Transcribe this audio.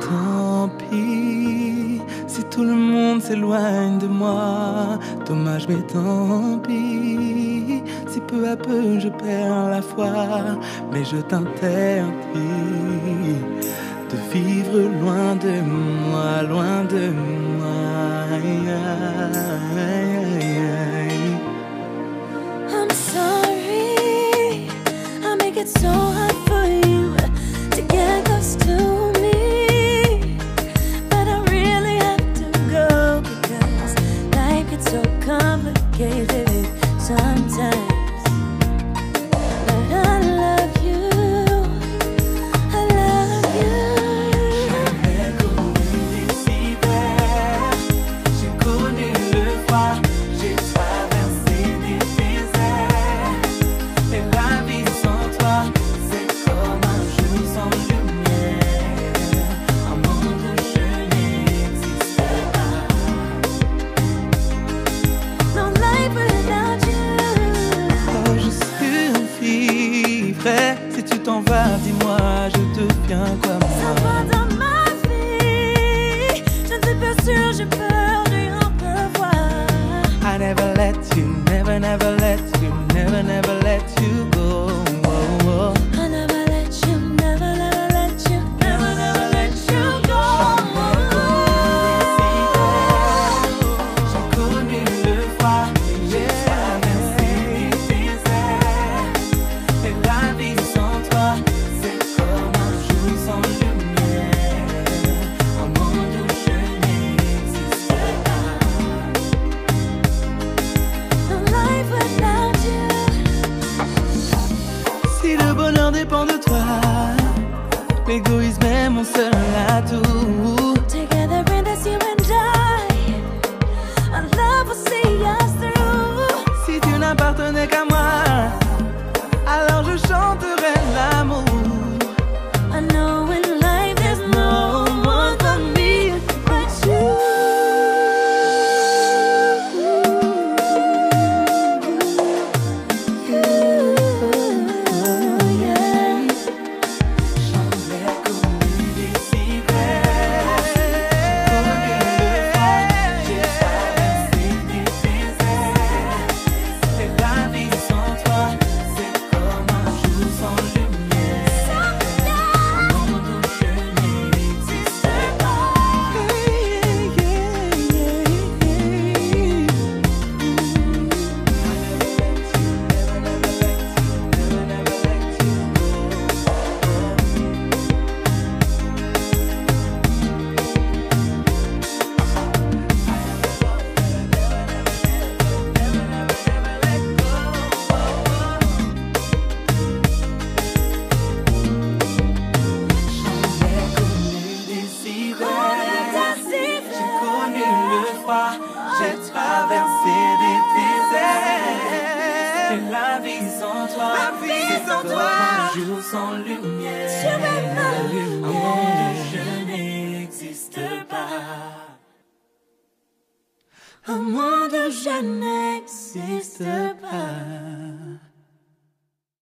Tant pis si Tout le monde s'éloigne de moi, dommage mais tant pis peu à peu je perds la foi, mais je t'interdis de vivre loin de moi, loin de moi. I'm sorry, I make it so hard for you to get close to me, but I really have to go because life so complicated sometimes. never let you, never, never Vamos ser lá j'ai traversé des déserts. La vie sans toi, la vie sans toi, un jour sans lumière. Lumière. Un monde où je n'existe pas. Un monde où je n'existe pas.